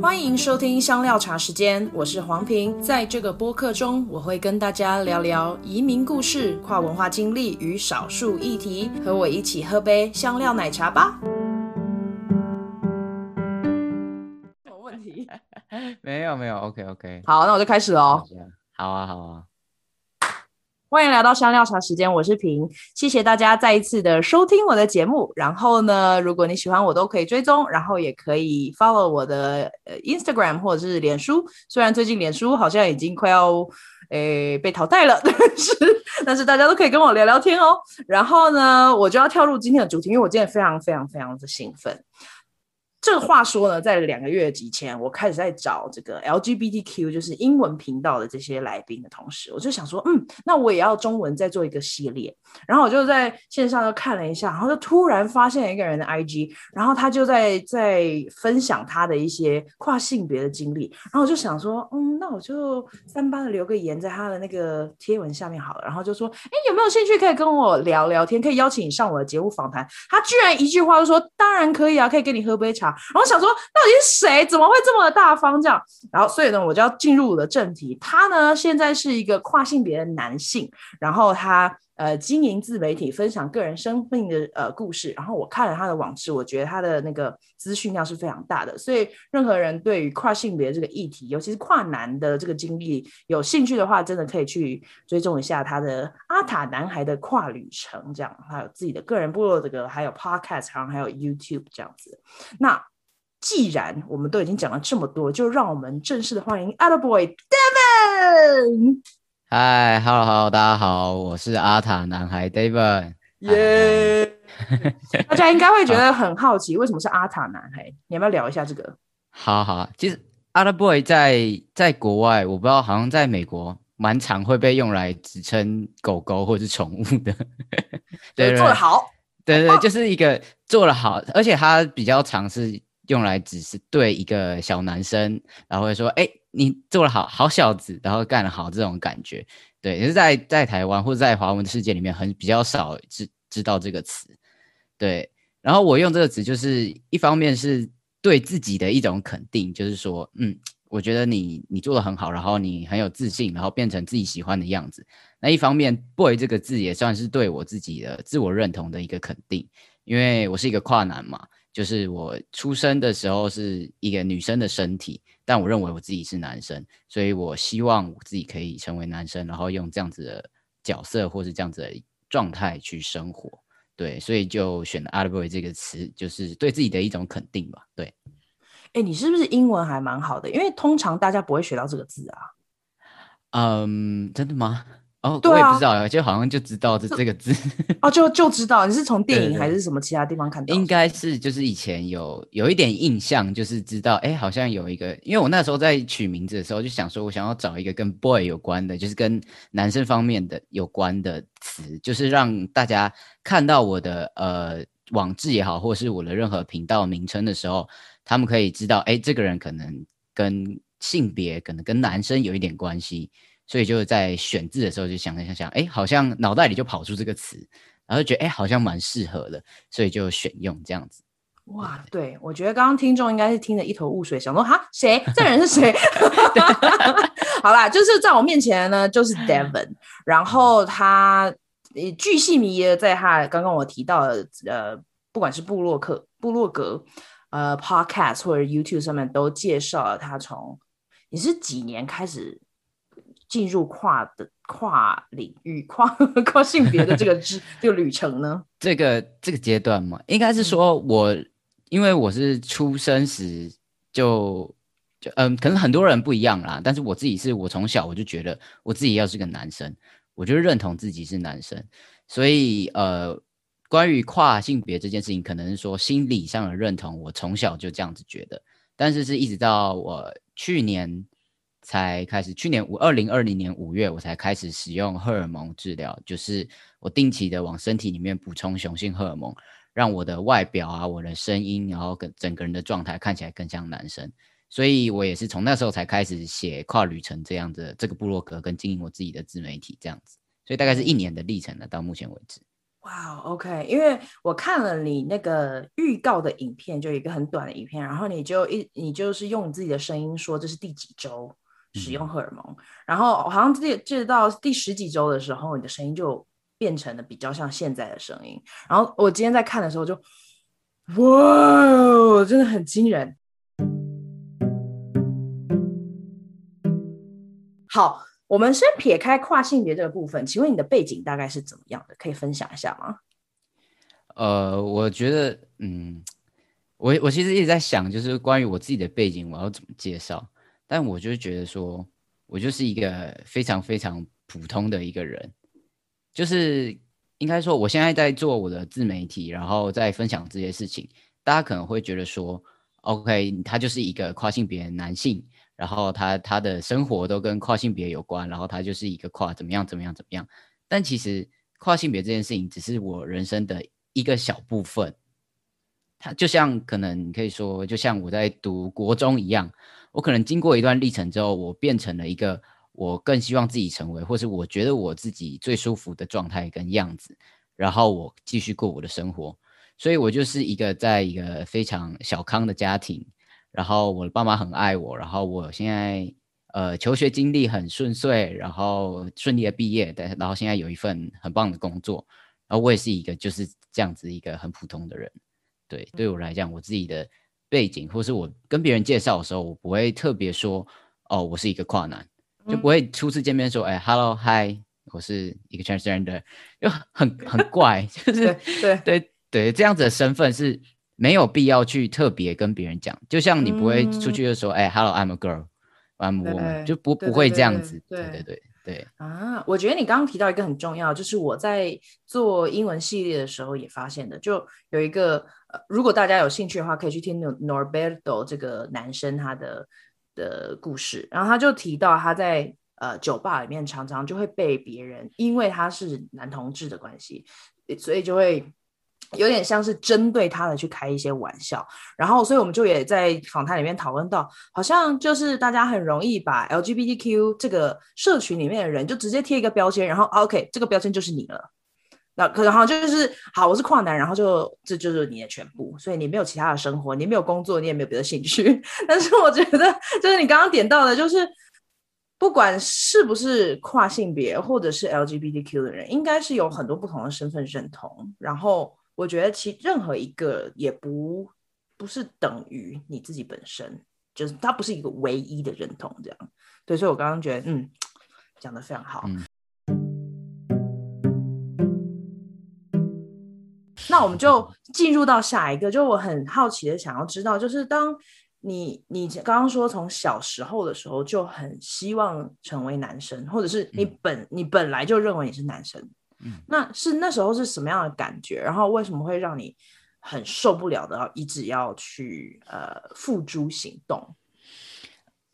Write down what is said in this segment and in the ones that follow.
欢迎收听香料茶时间，我是黄平。在这个播客中，我会跟大家聊聊移民故事、跨文化经历与少数议题。和我一起喝杯香料奶茶吧。什么问题？没有没有，OK OK。好，那我就开始喽。好啊好啊。欢迎来到香料茶时间，我是平，谢谢大家再一次的收听我的节目。然后呢，如果你喜欢我，都可以追踪，然后也可以 follow 我的 Instagram 或者是脸书。虽然最近脸书好像已经快要诶被淘汰了，但是但是大家都可以跟我聊聊天哦。然后呢，我就要跳入今天的主题，因为我今天非常非常非常的兴奋。这个话说呢，在两个月以前，我开始在找这个 LGBTQ，就是英文频道的这些来宾的同时，我就想说，嗯，那我也要中文再做一个系列。然后我就在线上就看了一下，然后就突然发现一个人的 IG，然后他就在在分享他的一些跨性别的经历。然后我就想说，嗯，那我就三八的留个言在他的那个贴文下面好了。然后就说，哎，有没有兴趣可以跟我聊聊天，可以邀请你上我的节目访谈？他居然一句话就说，当然可以啊，可以跟你喝杯茶。然后想说，到底是谁？怎么会这么大方这样？然后，所以呢，我就要进入我的正题。他呢，现在是一个跨性别的男性，然后他呃经营自媒体，分享个人生命的呃故事。然后我看了他的网志，我觉得他的那个资讯量是非常大的。所以，任何人对于跨性别这个议题，尤其是跨男的这个经历有兴趣的话，真的可以去追踪一下他的阿塔男孩的跨旅程，这样还有自己的个人部落这个，还有 Podcast，然后还有 YouTube 这样子。那既然我们都已经讲了这么多，就让我们正式的欢迎 Ataboy David。嗨，Hello Hello，大家好，我是阿塔男孩 David。耶！大家应该会觉得很好奇，为什么是阿塔男孩？你要不要聊一下这个？好好，其实 Ataboy 在在国外，我不知道，好像在美国蛮常会被用来指称狗狗或是宠物的。对，对，做得好。对对，就是一个做得好，而且它比较常是。用来只是对一个小男生，然后会说：“哎，你做了好，好小子，然后干得好。”这种感觉，对，也是在在台湾或者在华文的世界里面很比较少知知道这个词，对。然后我用这个词，就是一方面是对自己的一种肯定，就是说，嗯，我觉得你你做的很好，然后你很有自信，然后变成自己喜欢的样子。那一方面，boy 这个字也算是对我自己的自我认同的一个肯定，因为我是一个跨男嘛。就是我出生的时候是一个女生的身体，但我认为我自己是男生，所以我希望我自己可以成为男生，然后用这样子的角色或是这样子的状态去生活。对，所以就选了 Ataboy 这个词，就是对自己的一种肯定吧。对，哎，你是不是英文还蛮好的？因为通常大家不会学到这个字啊。嗯，真的吗？哦，对啊、我也不知道，就好像就知道这这个字哦，就就知道你是从电影还是什么其他地方看到？应该是就是以前有有一点印象，就是知道哎，好像有一个，因为我那时候在取名字的时候就想说，我想要找一个跟 boy 有关的，就是跟男生方面的有关的词，就是让大家看到我的呃网志也好，或是我的任何频道名称的时候，他们可以知道，哎，这个人可能跟性别可能跟男生有一点关系。所以就在选字的时候就想了想想，哎，好像脑袋里就跑出这个词，然后就觉得哎，好像蛮适合的，所以就选用这样子。哇，对，我觉得刚刚听众应该是听得一头雾水，想说哈，谁？这人是谁？好啦，就是在我面前呢，就是 Devon，然后他巨细靡遗的在他刚刚我提到的呃，不管是部落客、部落格、呃，Podcast 或者 YouTube 上面都介绍了他从你是几年开始。进入跨的跨领域、跨 跨性别的这个之 这个旅程呢？这个这个阶段嘛，应该是说我，嗯、因为我是出生时就就嗯，可能很多人不一样啦，但是我自己是我从小我就觉得我自己要是个男生，我就认同自己是男生，所以呃，关于跨性别这件事情，可能是说心理上的认同，我从小就这样子觉得，但是是一直到我去年。才开始，去年五二零二零年五月，我才开始使用荷尔蒙治疗，就是我定期的往身体里面补充雄性荷尔蒙，让我的外表啊，我的声音，然后跟整个人的状态看起来更像男生。所以我也是从那时候才开始写跨旅程这样的这个部落格，跟经营我自己的自媒体这样子。所以大概是一年的历程了，到目前为止。哇、，OK，因为我看了你那个预告的影片，就一个很短的影片，然后你就一你就是用你自己的声音说这是第几周使用荷尔蒙，嗯、然后好像记记得到第十几周的时候，你的声音就变成了比较像现在的声音，然后我今天在看的时候就，哇，真的很惊人。好。我们先撇开跨性别这个部分，请问你的背景大概是怎么样的？可以分享一下吗？呃，我觉得，嗯，我我其实一直在想，就是关于我自己的背景，我要怎么介绍？但我就觉得说，我就是一个非常非常普通的一个人，就是应该说，我现在在做我的自媒体，然后在分享这些事情，大家可能会觉得说，OK，他就是一个跨性别男性。然后他他的生活都跟跨性别有关，然后他就是一个跨怎么样怎么样怎么样。但其实跨性别这件事情只是我人生的一个小部分。他就像可能你可以说，就像我在读国中一样，我可能经过一段历程之后，我变成了一个我更希望自己成为，或是我觉得我自己最舒服的状态跟样子，然后我继续过我的生活。所以我就是一个在一个非常小康的家庭。然后我的爸妈很爱我，然后我现在呃求学经历很顺遂，然后顺利的毕业，对，然后现在有一份很棒的工作，然后我也是一个就是这样子一个很普通的人，对，对我来讲，我自己的背景或是我跟别人介绍的时候，我不会特别说哦，我是一个跨男，就不会初次见面说哎，hello hi，我是一个 transgender，就很很怪，就是对对。对，这样子的身份是。没有必要去特别跟别人讲，就像你不会出去的时候，哎、，Hello，I'm a girl，I'm a woman，就不不会这样子。对。对对对，对。啊，我觉得你刚刚提到一个很重要，就是我在做英文系列的时候也发现的，就有一个，呃，如果大家有兴趣的话，可以去听 Norberto 这个男生他的的故事，然后他就提到他在呃酒吧里面常常就会被别人，因为他是男同志的关系，所以就会。有点像是针对他的去开一些玩笑，然后，所以我们就也在访谈里面讨论到，好像就是大家很容易把 LGBTQ 这个社群里面的人就直接贴一个标签，然后 OK，这个标签就是你了。那可能好像就是好，我是跨男，然后就这就是你的全部，所以你没有其他的生活，你没有工作，你也没有别的兴趣。但是我觉得，就是你刚刚点到的，就是不管是不是跨性别或者是 LGBTQ 的人，应该是有很多不同的身份认同，然后。我觉得其任何一个也不不是等于你自己本身，就是它不是一个唯一的认同，这样。对，所以我刚刚觉得，嗯，讲的非常好。嗯。那我们就进入到下一个，就我很好奇的想要知道，就是当你你刚刚说从小时候的时候就很希望成为男生，或者是你本、嗯、你本来就认为你是男生。嗯，那是那时候是什么样的感觉？然后为什么会让你很受不了的，一直要去呃付诸行动？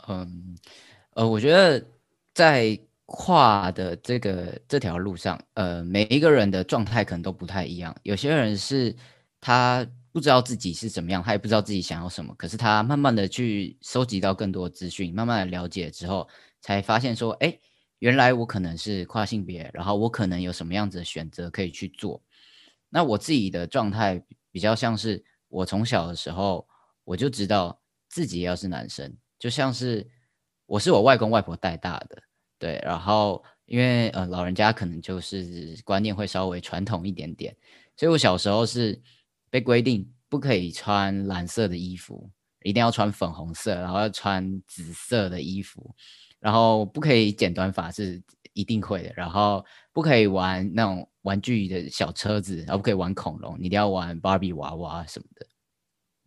嗯，呃，我觉得在跨的这个这条路上，呃，每一个人的状态可能都不太一样。有些人是他不知道自己是怎么样，他也不知道自己想要什么，可是他慢慢的去收集到更多资讯，慢慢的了解之后，才发现说，哎。原来我可能是跨性别，然后我可能有什么样子的选择可以去做。那我自己的状态比较像是我从小的时候我就知道自己要是男生，就像是我是我外公外婆带大的，对。然后因为呃老人家可能就是观念会稍微传统一点点，所以我小时候是被规定不可以穿蓝色的衣服，一定要穿粉红色，然后要穿紫色的衣服。然后不可以剪短发是一定会的，然后不可以玩那种玩具的小车子，然后不可以玩恐龙，你一定要玩芭比娃娃什么的，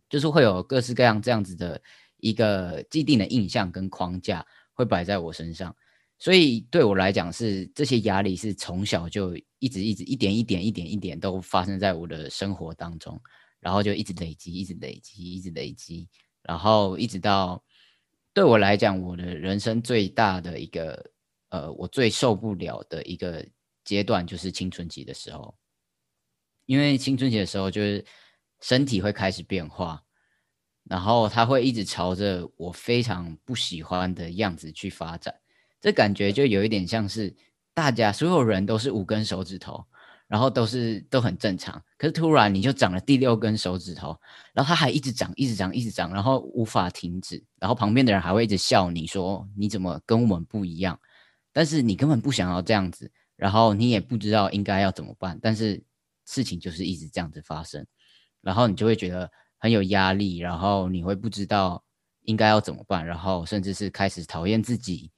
就是会有各式各样这样子的一个既定的印象跟框架会摆在我身上，所以对我来讲是这些压力是从小就一直一直一点一点一点一点都发生在我的生活当中，然后就一直累积，一直累积，一直累积，然后一直到。对我来讲，我的人生最大的一个，呃，我最受不了的一个阶段就是青春期的时候，因为青春期的时候就是身体会开始变化，然后它会一直朝着我非常不喜欢的样子去发展，这感觉就有一点像是大家所有人都是五根手指头，然后都是都很正常。可是突然你就长了第六根手指头，然后它还一直长，一直长，一直长，然后无法停止。然后旁边的人还会一直笑你说你怎么跟我们不一样？但是你根本不想要这样子，然后你也不知道应该要怎么办。但是事情就是一直这样子发生，然后你就会觉得很有压力，然后你会不知道应该要怎么办，然后甚至是开始讨厌自己。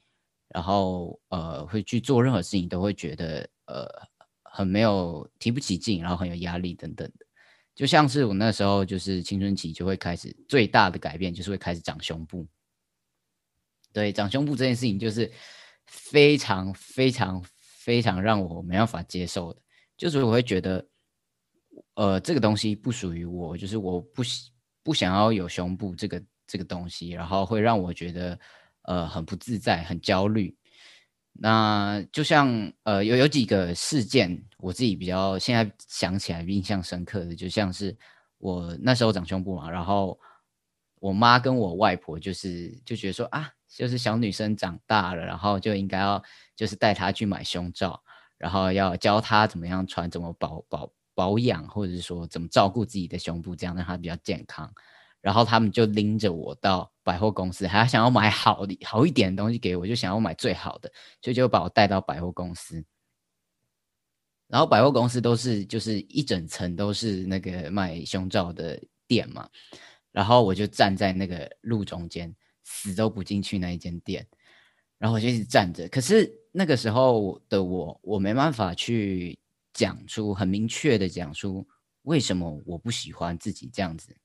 然后呃，会去做任何事情都会觉得呃很没有提不起劲，然后很有压力等等的。就像是我那时候就是青春期就会开始最大的改变就是会开始长胸部。对，长胸部这件事情就是非常非常非常让我没办法接受的，就是我会觉得呃这个东西不属于我，就是我不不想要有胸部这个这个东西，然后会让我觉得。呃，很不自在，很焦虑。那就像呃，有有几个事件，我自己比较现在想起来印象深刻的，就像是我那时候长胸部嘛，然后我妈跟我外婆就是就觉得说啊，就是小女生长大了，然后就应该要就是带她去买胸罩，然后要教她怎么样穿，怎么保保保养，或者是说怎么照顾自己的胸部，这样让她比较健康。然后他们就拎着我到百货公司，还想要买好的好一点的东西给我，就想要买最好的，所以就把我带到百货公司。然后百货公司都是就是一整层都是那个卖胸罩的店嘛，然后我就站在那个路中间，死都不进去那一间店，然后我就一直站着。可是那个时候的我，我没办法去讲出很明确的讲出为什么我不喜欢自己这样子。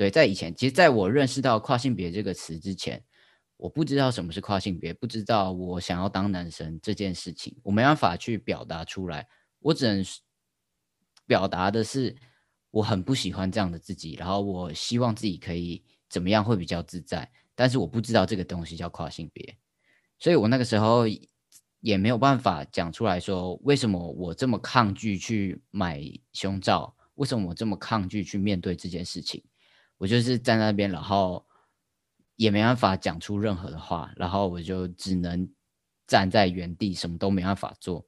对，在以前，其实在我认识到跨性别这个词之前，我不知道什么是跨性别，不知道我想要当男生这件事情，我没办法去表达出来。我只能表达的是，我很不喜欢这样的自己，然后我希望自己可以怎么样会比较自在，但是我不知道这个东西叫跨性别，所以我那个时候也没有办法讲出来说，为什么我这么抗拒去买胸罩，为什么我这么抗拒去面对这件事情。我就是在那边，然后也没办法讲出任何的话，然后我就只能站在原地，什么都没办法做，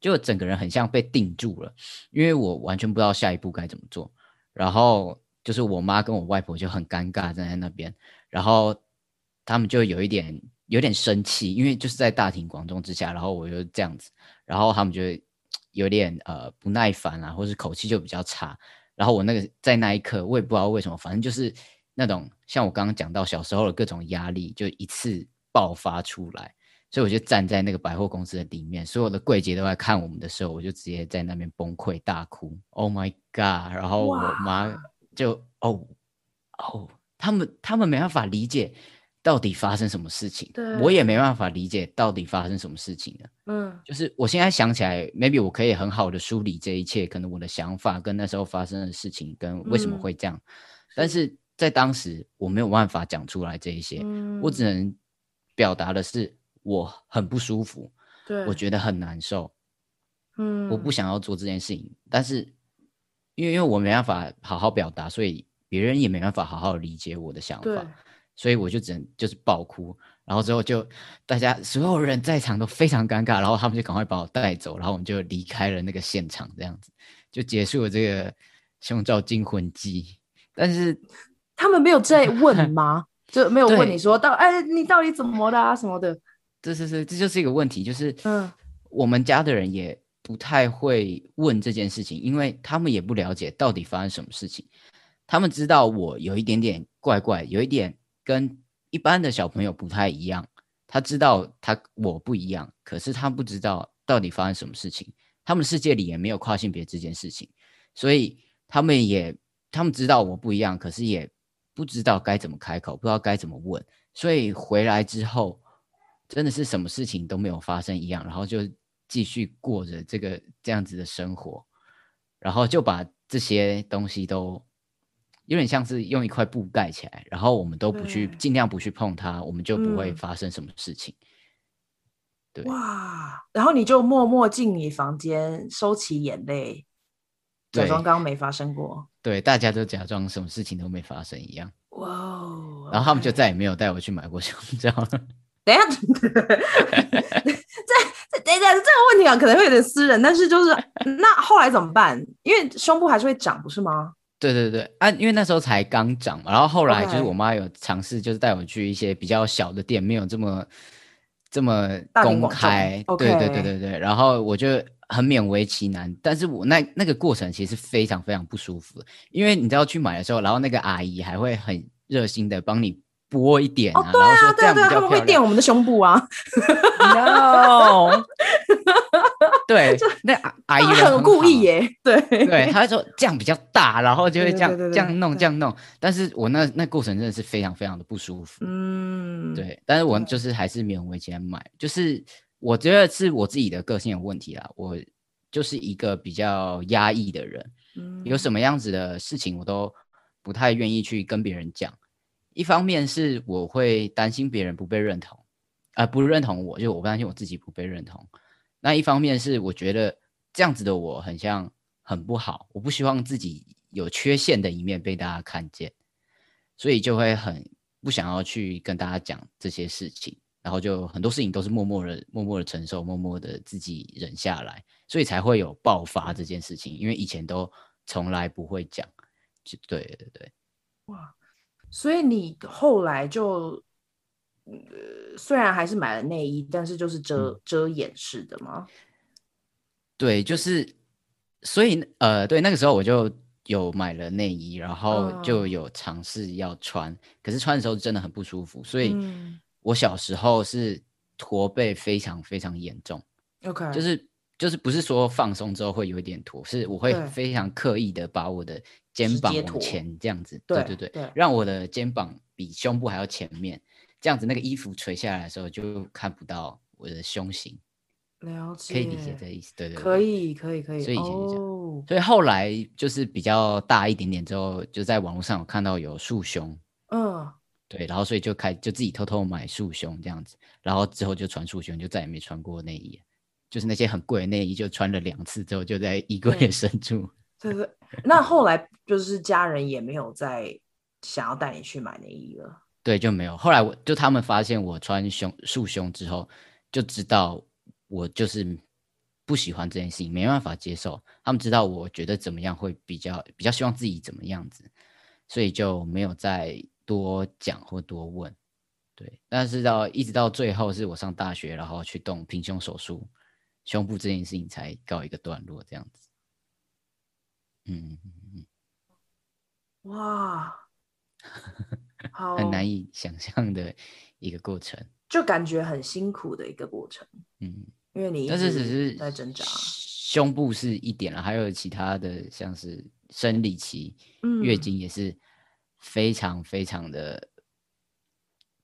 就整个人很像被定住了，因为我完全不知道下一步该怎么做。然后就是我妈跟我外婆就很尴尬站在那边，然后他们就有一点有点生气，因为就是在大庭广众之下，然后我就这样子，然后他们就有点呃不耐烦啊，或是口气就比较差。然后我那个在那一刻，我也不知道为什么，反正就是那种像我刚刚讲到小时候的各种压力，就一次爆发出来。所以我就站在那个百货公司的里面，所有的柜姐都在看我们的时候，我就直接在那边崩溃大哭。Oh my god！然后我妈就哦哦，他们他们没办法理解。到底发生什么事情？对，我也没办法理解到底发生什么事情了。嗯，就是我现在想起来，maybe 我可以很好的梳理这一切，可能我的想法跟那时候发生的事情跟为什么会这样，嗯、但是在当时我没有办法讲出来这一些，嗯、我只能表达的是我很不舒服，对，我觉得很难受，嗯，我不想要做这件事情，但是因为因为我没办法好好表达，所以别人也没办法好好理解我的想法。所以我就只能就是爆哭，然后之后就大家所有人在场都非常尴尬，然后他们就赶快把我带走，然后我们就离开了那个现场，这样子就结束了这个胸罩惊魂记。但是 他们没有再问 吗？就没有问你说到哎，你到底怎么的啊什么的？这是是这就是一个问题，就是嗯，我们家的人也不太会问这件事情，因为他们也不了解到底发生什么事情。他们知道我有一点点怪怪，有一点。跟一般的小朋友不太一样，他知道他我不一样，可是他不知道到底发生什么事情。他们世界里也没有跨性别这件事情，所以他们也他们知道我不一样，可是也不知道该怎么开口，不知道该怎么问。所以回来之后，真的是什么事情都没有发生一样，然后就继续过着这个这样子的生活，然后就把这些东西都。有点像是用一块布盖起来，然后我们都不去，尽量不去碰它，我们就不会发生什么事情。嗯、对，哇！然后你就默默进你房间，收起眼泪，假装刚刚没发生过。对，大家都假装什么事情都没发生一样。哇！Okay、然后他们就再也没有带我去买过胸罩了。等一下，这这等一下这个问题啊，可能会有点私人，但是就是 那后来怎么办？因为胸部还是会长，不是吗？对对对啊，因为那时候才刚长嘛，然后后来就是我妈有尝试，就是带我去一些比较小的店，没有这么这么公开。对对对对对，然后我就很勉为其难，但是我那那个过程其实非常非常不舒服，因为你知道去买的时候，然后那个阿姨还会很热心的帮你。拨一点啊，哦、对啊，然后说这样比较漂亮。对啊，他们会垫我们的胸部啊。No，对，那阿姨很，故意耶。对对，他说这样比较大，然后就会这样这样弄这样弄。但是我那那过程真的是非常非常的不舒服。嗯，对。但是我就是还是勉为其难买，就是我觉得是我自己的个性有问题啦。我就是一个比较压抑的人，嗯，有什么样子的事情我都不太愿意去跟别人讲。一方面是我会担心别人不被认同，啊、呃、不认同我，就我不担心我自己不被认同。那一方面是我觉得这样子的我很像很不好，我不希望自己有缺陷的一面被大家看见，所以就会很不想要去跟大家讲这些事情，然后就很多事情都是默默的、默默的承受，默默的自己忍下来，所以才会有爆发这件事情。因为以前都从来不会讲，就对对对，哇。所以你后来就，呃，虽然还是买了内衣，但是就是遮、嗯、遮掩式的吗？对，就是，所以呃，对，那个时候我就有买了内衣，然后就有尝试要穿，嗯、可是穿的时候真的很不舒服。所以我小时候是驼背非常非常严重。OK，就是就是不是说放松之后会有一点驼，是我会非常刻意的把我的。肩膀往前这样子，对对对，对，让我的肩膀比胸部还要前面，这样子那个衣服垂下来的时候就看不到我的胸型。了解，可以理解这意思，对对，对，可以可以可以。所以以前是这样，哦，所以后来就是比较大一点点之后，就在网络上有看到有束胸，嗯，对，然后所以就开就自己偷偷买束胸这样子，然后之后就穿束胸，就再也没穿过内衣，就是那些很贵的内衣就穿了两次之后就在衣柜深处。对对，那后来就是家人也没有再想要带你去买内衣了。对，就没有。后来我就他们发现我穿胸束胸之后，就知道我就是不喜欢这件事情，没办法接受。他们知道我觉得怎么样会比较比较希望自己怎么样子，所以就没有再多讲或多问。对，但是到一直到最后是我上大学，然后去动平胸手术，胸部这件事情才告一个段落，这样子。嗯嗯嗯，哇，好，很难以想象的一个过程，就感觉很辛苦的一个过程。嗯，因为你但是只是在挣扎，胸部是一点了，还有其他的像是生理期、嗯、月经也是非常非常的，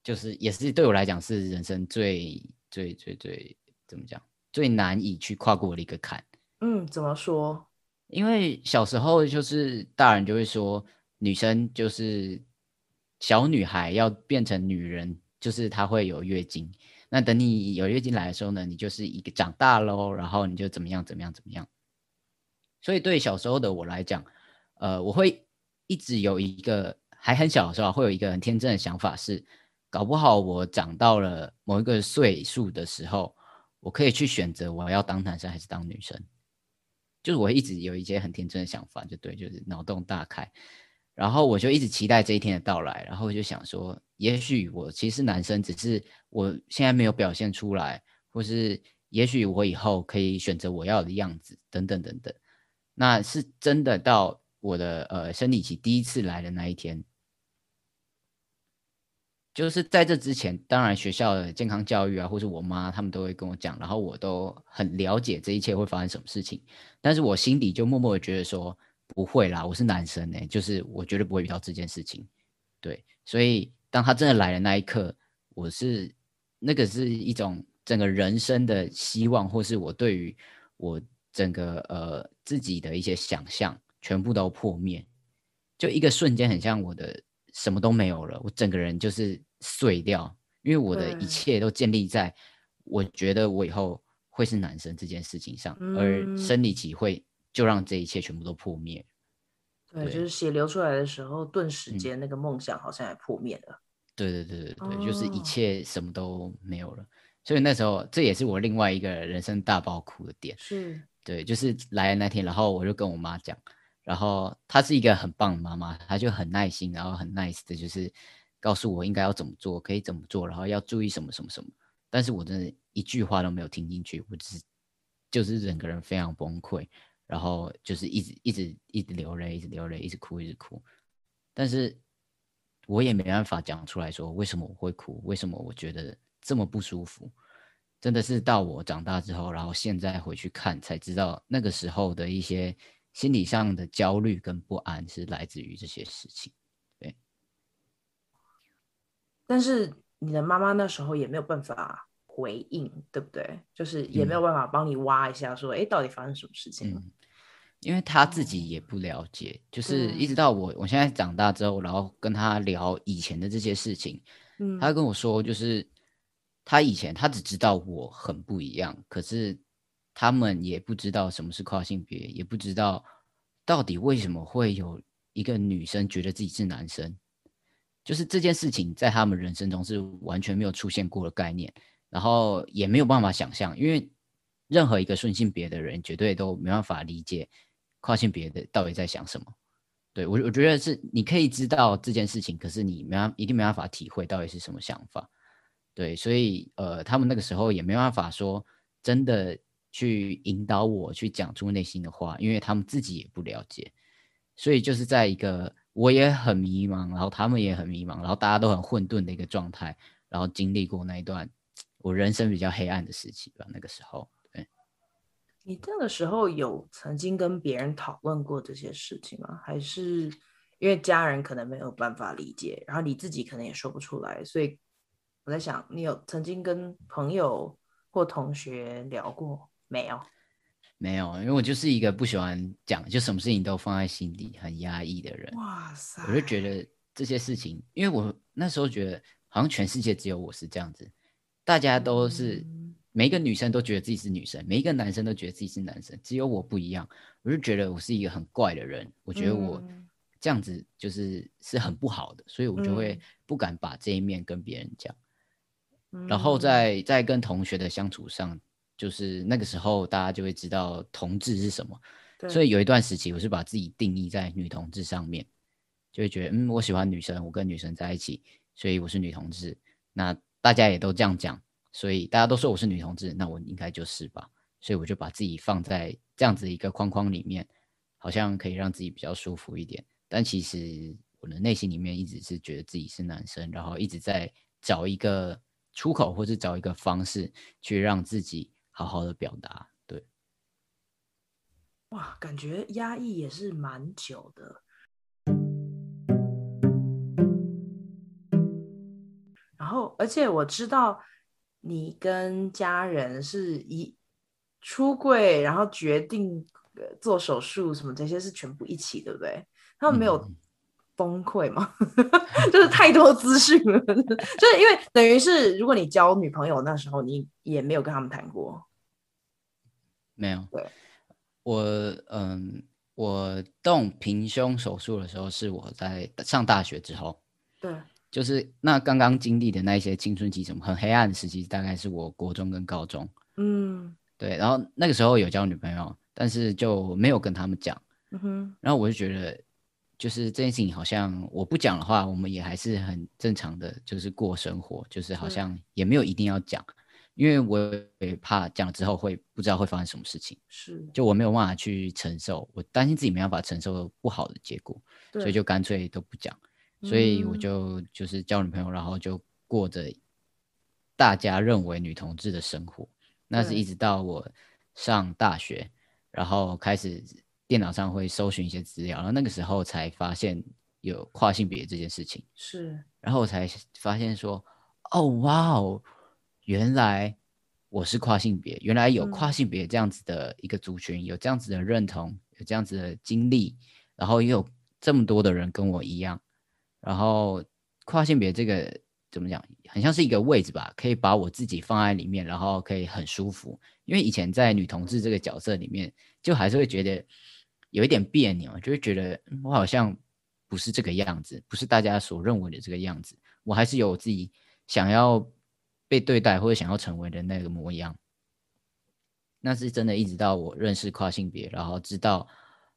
就是也是对我来讲是人生最最最最怎么讲最难以去跨过的一个坎。嗯，怎么说？因为小时候就是大人就会说，女生就是小女孩要变成女人，就是她会有月经。那等你有月经来的时候呢，你就是一个长大喽，然后你就怎么样怎么样怎么样。所以对小时候的我来讲，呃，我会一直有一个还很小的时候会有一个很天真的想法是，搞不好我长到了某一个岁数的时候，我可以去选择我要当男生还是当女生。就是我一直有一些很天真的想法，就对，就是脑洞大开，然后我就一直期待这一天的到来，然后我就想说，也许我其实是男生，只是我现在没有表现出来，或是也许我以后可以选择我要的样子，等等等等。那是真的到我的呃生理期第一次来的那一天。就是在这之前，当然学校的健康教育啊，或是我妈他们都会跟我讲，然后我都很了解这一切会发生什么事情。但是我心里就默默的觉得说，不会啦，我是男生呢、欸，就是我绝对不会遇到这件事情。对，所以当他真的来的那一刻，我是那个是一种整个人生的希望，或是我对于我整个呃自己的一些想象全部都破灭，就一个瞬间，很像我的什么都没有了，我整个人就是。碎掉，因为我的一切都建立在我觉得我以后会是男生这件事情上，嗯、而生理期会就让这一切全部都破灭。对，对就是血流出来的时候，顿时间那个梦想好像也破灭了。对对对对对，哦、就是一切什么都没有了。所以那时候，这也是我另外一个人生大爆哭的点。是，对，就是来的那天，然后我就跟我妈讲，然后她是一个很棒的妈妈，她就很耐心，然后很 nice 的，就是告诉我应该要怎么做，可以怎么做，然后要注意什么什么什么。但是我真的一句话都没有听进去，我只是就是整个人非常崩溃，然后就是一直一直一直流泪，一直流泪，一直哭，一直哭。但是我也没办法讲出来说为什么我会哭，为什么我觉得。这么不舒服，真的是到我长大之后，然后现在回去看才知道，那个时候的一些心理上的焦虑跟不安是来自于这些事情。对，但是你的妈妈那时候也没有办法回应，对不对？就是也没有办法帮你挖一下，说，哎、嗯，到底发生什么事情了？嗯，因为他自己也不了解，就是一直到我我现在长大之后，然后跟他聊以前的这些事情，嗯，他跟我说，就是。他以前他只知道我很不一样，可是他们也不知道什么是跨性别，也不知道到底为什么会有一个女生觉得自己是男生，就是这件事情在他们人生中是完全没有出现过的概念，然后也没有办法想象，因为任何一个顺性别的人绝对都没办法理解跨性别的到底在想什么。对，我我觉得是你可以知道这件事情，可是你没办一定没办法体会到底是什么想法。对，所以呃，他们那个时候也没办法说真的去引导我去讲出内心的话，因为他们自己也不了解，所以就是在一个我也很迷茫，然后他们也很迷茫，然后大家都很混沌的一个状态，然后经历过那一段 我人生比较黑暗的时期吧。那个时候，你那个时候有曾经跟别人讨论过这些事情吗？还是因为家人可能没有办法理解，然后你自己可能也说不出来，所以。我在想，你有曾经跟朋友或同学聊过没有？没有，因为我就是一个不喜欢讲，就什么事情都放在心里，很压抑的人。哇塞！我就觉得这些事情，因为我那时候觉得好像全世界只有我是这样子，大家都是、嗯、每一个女生都觉得自己是女生，每一个男生都觉得自己是男生，只有我不一样。我就觉得我是一个很怪的人，我觉得我这样子就是是很不好的，所以我就会不敢把这一面跟别人讲。然后在在跟同学的相处上，就是那个时候大家就会知道同志是什么，所以有一段时期我是把自己定义在女同志上面，就会觉得嗯，我喜欢女生，我跟女生在一起，所以我是女同志。那大家也都这样讲，所以大家都说我是女同志，那我应该就是吧。所以我就把自己放在这样子一个框框里面，好像可以让自己比较舒服一点。但其实我的内心里面一直是觉得自己是男生，然后一直在找一个。出口，或是找一个方式去让自己好好的表达，对。哇，感觉压抑也是蛮久的。然后，而且我知道你跟家人是一出柜，然后决定做手术什么这些是全部一起，对不对？他们没有。嗯崩溃吗？就是太多资讯了，就是因为等于是，如果你交女朋友那时候，你也没有跟他们谈过，没有。对，我嗯，我动平胸手术的时候是我在上大学之后，对，就是那刚刚经历的那些青春期什么很黑暗的时期，大概是我国中跟高中，嗯，对，然后那个时候有交女朋友，但是就没有跟他们讲，嗯哼，然后我就觉得。就是这件事情，好像我不讲的话，我们也还是很正常的，就是过生活，就是好像也没有一定要讲，嗯、因为我也怕讲了之后会不知道会发生什么事情，是，就我没有办法去承受，我担心自己没办法承受不好的结果，所以就干脆都不讲，所以我就就是交女朋友，然后就过着大家认为女同志的生活，那是一直到我上大学，然后开始。电脑上会搜寻一些资料，然后那个时候才发现有跨性别这件事情。是，然后我才发现说，哦，哇哦，原来我是跨性别，原来有跨性别这样子的一个族群，嗯、有这样子的认同，有这样子的经历，然后也有这么多的人跟我一样，然后跨性别这个怎么讲，很像是一个位置吧，可以把我自己放在里面，然后可以很舒服。因为以前在女同志这个角色里面，就还是会觉得。有一点别扭，就会觉得我好像不是这个样子，不是大家所认为的这个样子。我还是有我自己想要被对待或者想要成为的那个模样。那是真的，一直到我认识跨性别，然后知道，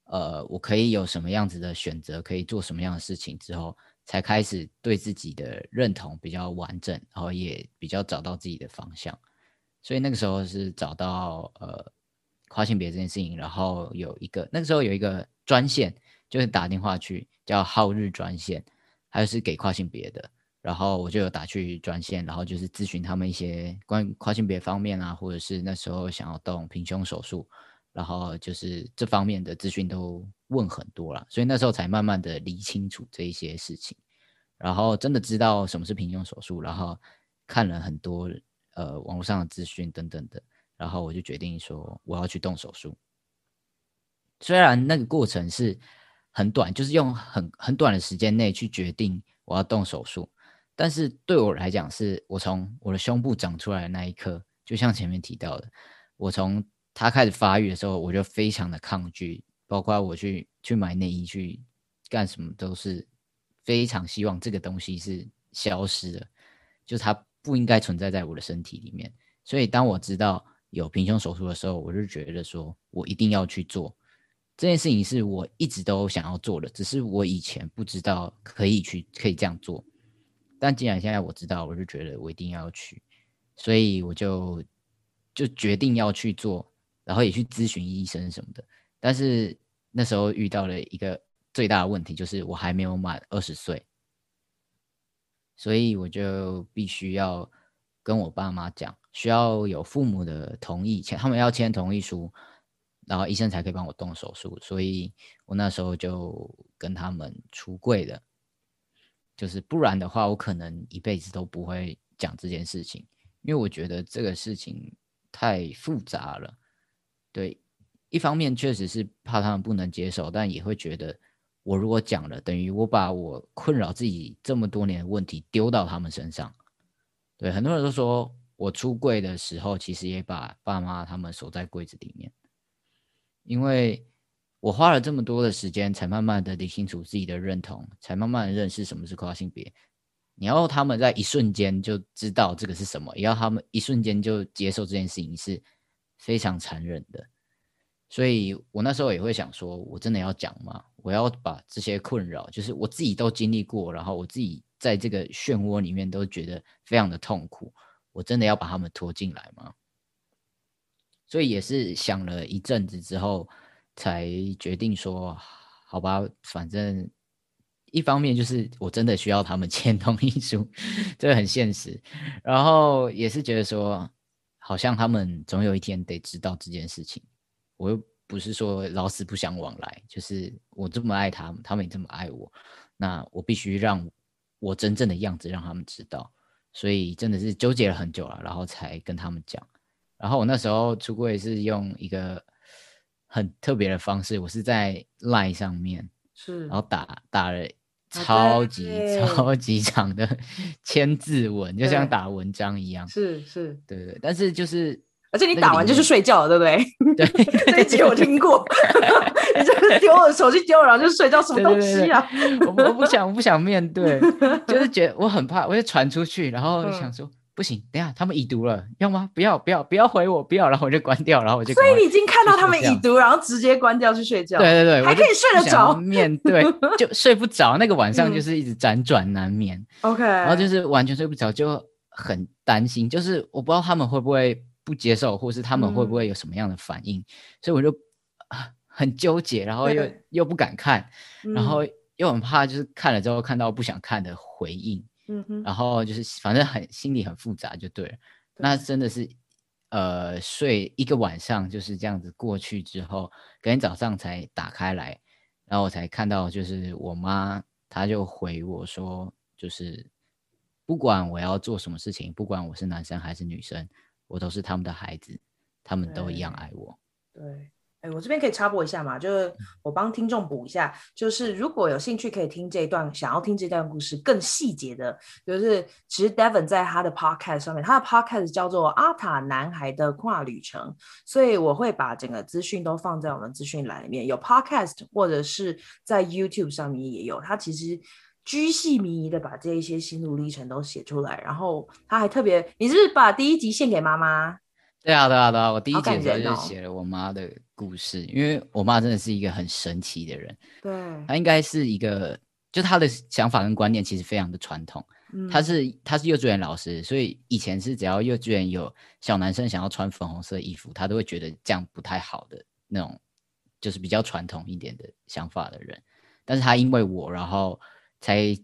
呃，我可以有什么样子的选择，可以做什么样的事情之后，才开始对自己的认同比较完整，然后也比较找到自己的方向。所以那个时候是找到呃跨性别这件事情，然后有一个那个时候有一个专线，就是打电话去叫好日专线，还是给跨性别的。然后我就有打去专线，然后就是咨询他们一些关于跨性别方面啊，或者是那时候想要动平胸手术，然后就是这方面的资讯都问很多了，所以那时候才慢慢的理清楚这一些事情，然后真的知道什么是平胸手术，然后看了很多呃网络上的资讯等等的，然后我就决定说我要去动手术。虽然那个过程是很短，就是用很很短的时间内去决定我要动手术。但是对我来讲，是我从我的胸部长出来的那一刻，就像前面提到的，我从它开始发育的时候，我就非常的抗拒，包括我去去买内衣去干什么，都是非常希望这个东西是消失的，就它不应该存在在我的身体里面。所以当我知道有平胸手术的时候，我就觉得说我一定要去做这件事情，是我一直都想要做的，只是我以前不知道可以去可以这样做。但既然现在我知道，我就觉得我一定要去，所以我就就决定要去做，然后也去咨询医生什么的。但是那时候遇到了一个最大的问题，就是我还没有满二十岁，所以我就必须要跟我爸妈讲，需要有父母的同意，签他们要签同意书，然后医生才可以帮我动手术。所以我那时候就跟他们出柜了。就是不然的话，我可能一辈子都不会讲这件事情，因为我觉得这个事情太复杂了。对，一方面确实是怕他们不能接受，但也会觉得我如果讲了，等于我把我困扰自己这么多年的问题丢到他们身上。对，很多人都说我出柜的时候，其实也把爸妈他们锁在柜子里面，因为。我花了这么多的时间，才慢慢的理清楚自己的认同，才慢慢的认识什么是跨性别。你要他们在一瞬间就知道这个是什么，也要他们一瞬间就接受这件事情，是非常残忍的。所以我那时候也会想说，我真的要讲吗？我要把这些困扰，就是我自己都经历过，然后我自己在这个漩涡里面都觉得非常的痛苦，我真的要把他们拖进来吗？所以也是想了一阵子之后。才决定说，好吧，反正一方面就是我真的需要他们签同意书，这很现实。然后也是觉得说，好像他们总有一天得知道这件事情。我又不是说老死不相往来，就是我这么爱他们，他们也这么爱我，那我必须让我真正的样子让他们知道。所以真的是纠结了很久了，然后才跟他们讲。然后我那时候出柜是用一个。很特别的方式，我是在 Line 上面，是，然后打打了超级超级长的 千字文，就像打文章一样，是是，对对对，但是就是，而且你打完就是睡觉了，对不对？对，这一集我听过，你就是丢了手机丢了，然后就睡觉，什么东西啊？对对对对我我不想不想面对，就是觉得我很怕，我就传出去，然后想说。嗯不行，等下他们已读了，要吗？不要，不要，不要回我，不要，然后我就关掉，然后我就。所以你已经看到他们已读，然后直接关掉去睡觉。对对对，还可以睡得着。面对 就睡不着，那个晚上就是一直辗转难眠。OK，然后就是完全睡不着，就很担心，就是我不知道他们会不会不接受，或是他们会不会有什么样的反应，嗯、所以我就很纠结，然后又又不敢看，然后又很怕，就是看了之后看到不想看的回应。然后就是反正很心里很复杂就对了，对，那真的是呃睡一个晚上就是这样子过去之后，隔天早上才打开来，然后我才看到就是我妈她就回我说，就是不管我要做什么事情，不管我是男生还是女生，我都是他们的孩子，他们都一样爱我。对。对哎，我这边可以插播一下嘛？就是我帮听众补一下，就是如果有兴趣可以听这一段，想要听这段故事更细节的，就是其实 Devon 在他的 Podcast 上面，他的 Podcast 叫做《阿塔男孩的跨旅程》，所以我会把整个资讯都放在我们资讯栏里面，有 Podcast 或者是在 YouTube 上面也有。他其实居细靡遗的把这一些心路历程都写出来，然后他还特别，你是不是把第一集献给妈妈？对啊，对啊，对啊，我第一节的时候就写了我妈的故事，哦、因为我妈真的是一个很神奇的人。对，她应该是一个，就她的想法跟观念其实非常的传统。嗯、她是她是幼稚园老师，所以以前是只要幼稚园有小男生想要穿粉红色衣服，她都会觉得这样不太好的那种，就是比较传统一点的想法的人。但是她因为我，然后。才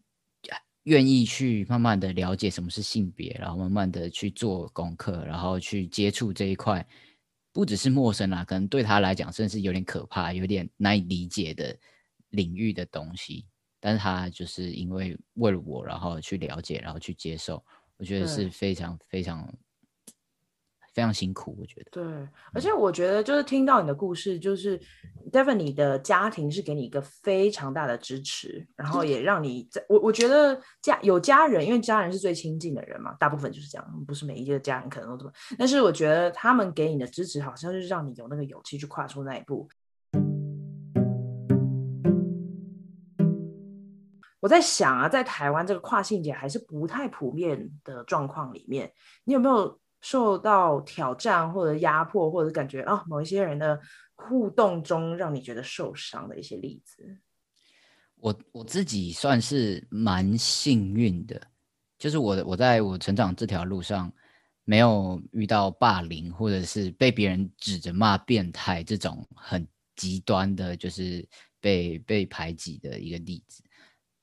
愿意去慢慢的了解什么是性别，然后慢慢的去做功课，然后去接触这一块，不只是陌生啦，可能对他来讲，甚至有点可怕，有点难以理解的领域的东西。但是他就是因为为了我，然后去了解，然后去接受，我觉得是非常非常。非常辛苦，我觉得。对，而且我觉得就是听到你的故事，就是 Devin 你的家庭是给你一个非常大的支持，然后也让你在我我觉得家有家人，因为家人是最亲近的人嘛，大部分就是这样，不是每一个家人可能都这么，但是我觉得他们给你的支持，好像就是让你有那个勇气去跨出那一步。我在想啊，在台湾这个跨性别还是不太普遍的状况里面，你有没有？受到挑战或者压迫，或者感觉啊、哦，某一些人的互动中让你觉得受伤的一些例子。我我自己算是蛮幸运的，就是我我在我成长这条路上没有遇到霸凌，或者是被别人指着骂变态这种很极端的，就是被被排挤的一个例子。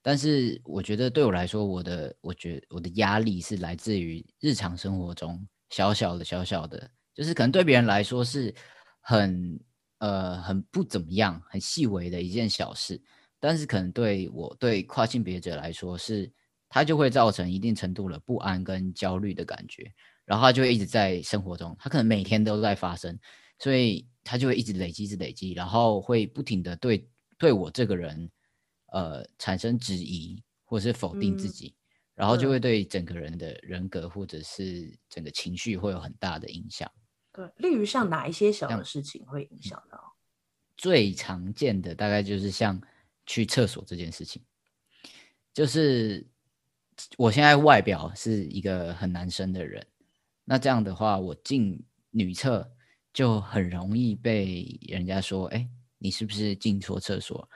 但是我觉得对我来说，我的我觉我的压力是来自于日常生活中。小小的、小小的，就是可能对别人来说是很呃很不怎么样、很细微的一件小事，但是可能对我对跨性别者来说是，他就会造成一定程度的不安跟焦虑的感觉，然后他就会一直在生活中，他可能每天都在发生，所以他就会一直累积、一直累积，然后会不停的对对我这个人呃产生质疑或是否定自己。嗯然后就会对整个人的人格或者是整个情绪会有很大的影响。对，例如像哪一些小的事情会影响到？最常见的大概就是像去厕所这件事情，就是我现在外表是一个很男生的人，那这样的话，我进女厕就很容易被人家说：“哎，你是不是进错厕所？”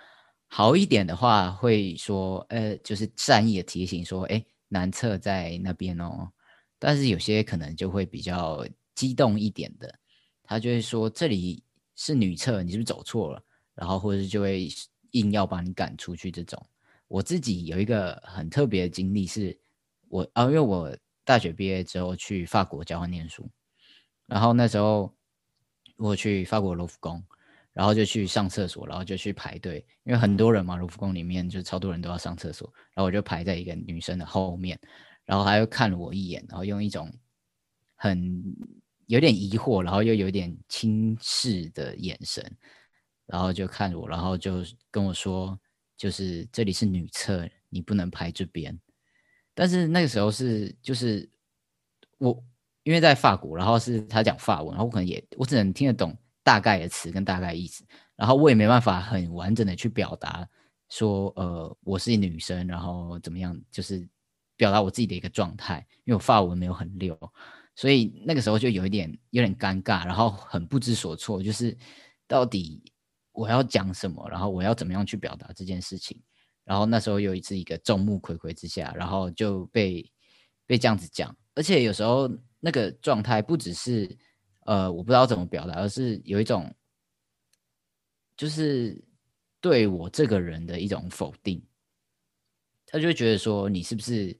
好一点的话会说，呃，就是善意的提醒说，哎，男厕在那边哦。但是有些可能就会比较激动一点的，他就会说这里是女厕，你是不是走错了？然后或者就会硬要把你赶出去这种。我自己有一个很特别的经历是，我啊，因为我大学毕业之后去法国交换念书，然后那时候我去法国罗浮宫。然后就去上厕所，然后就去排队，因为很多人嘛，卢浮宫里面就超多人都要上厕所，然后我就排在一个女生的后面，然后她又看了我一眼，然后用一种很有点疑惑，然后又有点轻视的眼神，然后就看我，然后就跟我说，就是这里是女厕，你不能排这边。但是那个时候是就是我因为在法国，然后是他讲法文，然后我可能也我只能听得懂。大概的词跟大概意思，然后我也没办法很完整的去表达说，呃，我是女生，然后怎么样，就是表达我自己的一个状态，因为我发文没有很溜，所以那个时候就有一点有点尴尬，然后很不知所措，就是到底我要讲什么，然后我要怎么样去表达这件事情，然后那时候有一次一个众目睽睽之下，然后就被被这样子讲，而且有时候那个状态不只是。呃，我不知道怎么表达，而是有一种，就是对我这个人的一种否定。他就会觉得说，你是不是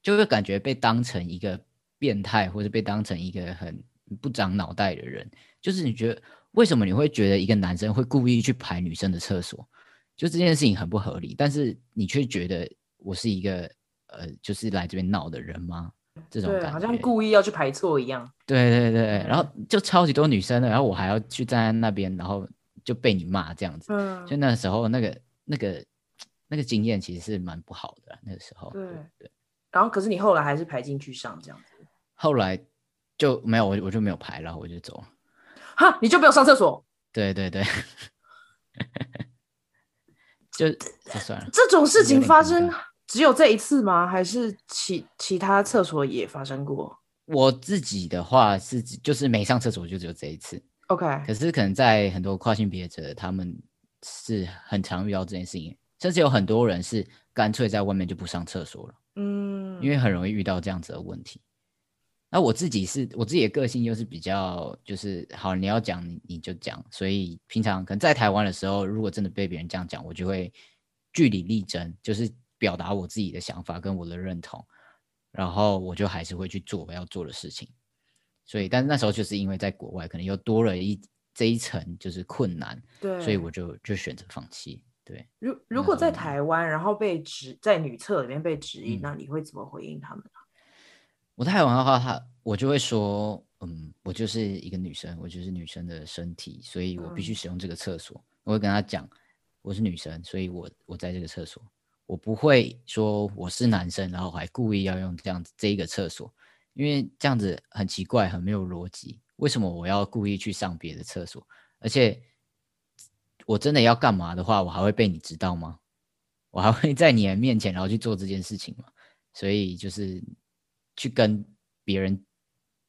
就会感觉被当成一个变态，或者被当成一个很不长脑袋的人？就是你觉得为什么你会觉得一个男生会故意去排女生的厕所？就这件事情很不合理，但是你却觉得我是一个呃，就是来这边闹的人吗？这种感觉，好像故意要去排错一样。对对对，然后就超级多女生的，然后我还要去站在那边，然后就被你骂这样子。嗯，就那时候那个那个那个经验其实是蛮不好的，那个时候。对对。然后可是你后来还是排进去上这样子。后来就没有我我就没有排，然后我就走了。哈，你就没有上厕所？对对对。就就算了。这种事情发生只有这一次吗？还是其其他厕所也发生过？我自己的话是，就是没上厕所就只有这一次。OK，可是可能在很多跨性别者，他们是很常遇到这件事情，甚至有很多人是干脆在外面就不上厕所了。嗯，因为很容易遇到这样子的问题。那我自己是我自己的个性又是比较就是好，你要讲你你就讲，所以平常可能在台湾的时候，如果真的被别人这样讲，我就会据理力争，就是表达我自己的想法跟我的认同，然后我就还是会去做我要做的事情。所以，但是那时候就是因为在国外，可能又多了一这一层就是困难，对，所以我就就选择放弃。对，如如果在台湾，然后被指在女厕里面被指引，嗯，那你会怎么回应他们？我在台湾的话，他我就会说，嗯，我就是一个女生，我就是女生的身体，所以我必须使用这个厕所。嗯、我会跟他讲，我是女生，所以我我在这个厕所，我不会说我是男生，然后还故意要用这样子这一个厕所，因为这样子很奇怪，很没有逻辑。为什么我要故意去上别的厕所？而且我真的要干嘛的话，我还会被你知道吗？我还会在你的面前然后去做这件事情吗？所以就是。去跟别人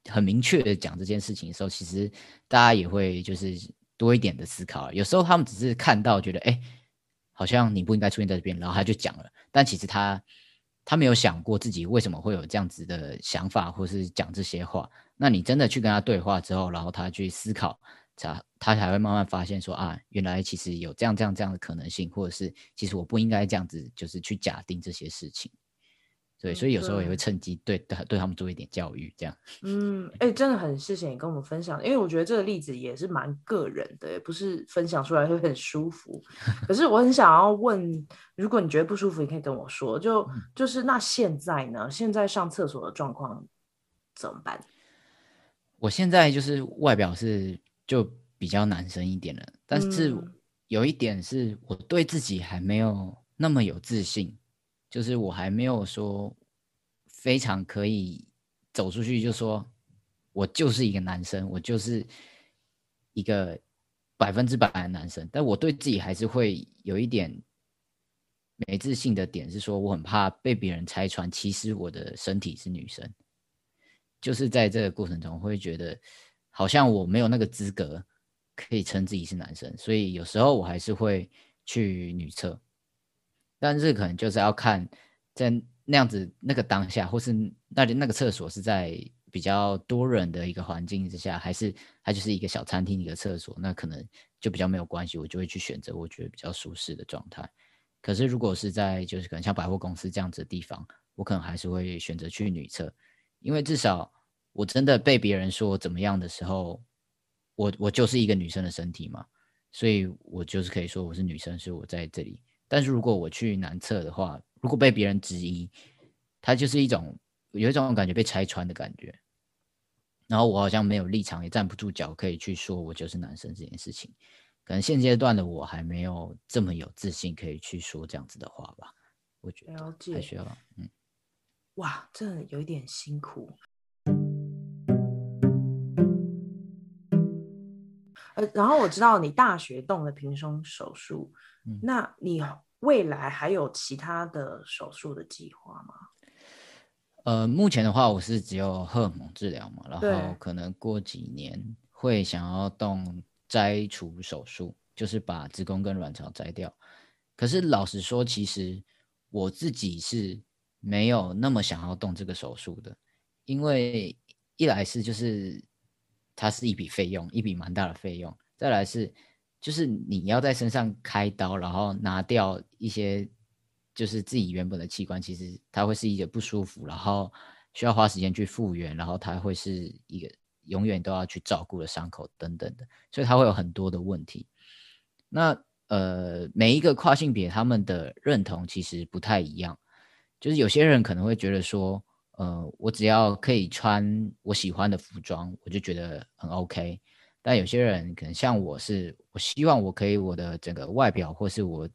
很明确的讲这件事情的时候，其实大家也会就是多一点的思考。有时候他们只是看到觉得，哎，好像你不应该出现在这边，然后他就讲了。但其实他他没有想过自己为什么会有这样子的想法，或是讲这些话。那你真的去跟他对话之后，然后他去思考，他他才会慢慢发现说啊，原来其实有这样这样这样的可能性，或者是其实我不应该这样子，就是去假定这些事情。对，所以有时候也会趁机对对对他们做一点教育，这样。嗯，哎、欸，真的很谢谢你跟我们分享，因为我觉得这个例子也是蛮个人的，不是分享出来会很舒服。可是我很想要问，如果你觉得不舒服，你可以跟我说。就就是那现在呢？现在上厕所的状况怎么办？我现在就是外表是就比较男生一点了，但是有一点是我对自己还没有那么有自信。就是我还没有说非常可以走出去，就说我就是一个男生，我就是一个百分之百的男生。但我对自己还是会有一点没自信的点，是说我很怕被别人拆穿，其实我的身体是女生。就是在这个过程中，会觉得好像我没有那个资格可以称自己是男生，所以有时候我还是会去女厕。但是可能就是要看在那样子那个当下，或是那里那个厕所是在比较多人的一个环境之下，还是它就是一个小餐厅一个厕所，那可能就比较没有关系，我就会去选择我觉得比较舒适的状态。可是如果是在就是可能像百货公司这样子的地方，我可能还是会选择去女厕，因为至少我真的被别人说怎么样的时候，我我就是一个女生的身体嘛，所以我就是可以说我是女生，所以我在这里。但是如果我去男厕的话，如果被别人质疑，他就是一种有一种感觉被拆穿的感觉，然后我好像没有立场，也站不住脚，可以去说我就是男生这件事情。可能现阶段的我还没有这么有自信，可以去说这样子的话吧。我觉得还需要，嗯，哇，这有一点辛苦。呃，然后我知道你大学动了平胸手术。那你未来还有其他的手术的计划吗？呃，目前的话，我是只有荷尔蒙治疗嘛，然后可能过几年会想要动摘除手术，就是把子宫跟卵巢摘掉。可是老实说，其实我自己是没有那么想要动这个手术的，因为一来是就是它是一笔费用，一笔蛮大的费用，再来是。就是你要在身上开刀，然后拿掉一些就是自己原本的器官，其实它会是一个不舒服，然后需要花时间去复原，然后它会是一个永远都要去照顾的伤口等等的，所以它会有很多的问题。那呃，每一个跨性别他们的认同其实不太一样，就是有些人可能会觉得说，呃，我只要可以穿我喜欢的服装，我就觉得很 OK。但有些人可能像我是，我希望我可以我的整个外表或是我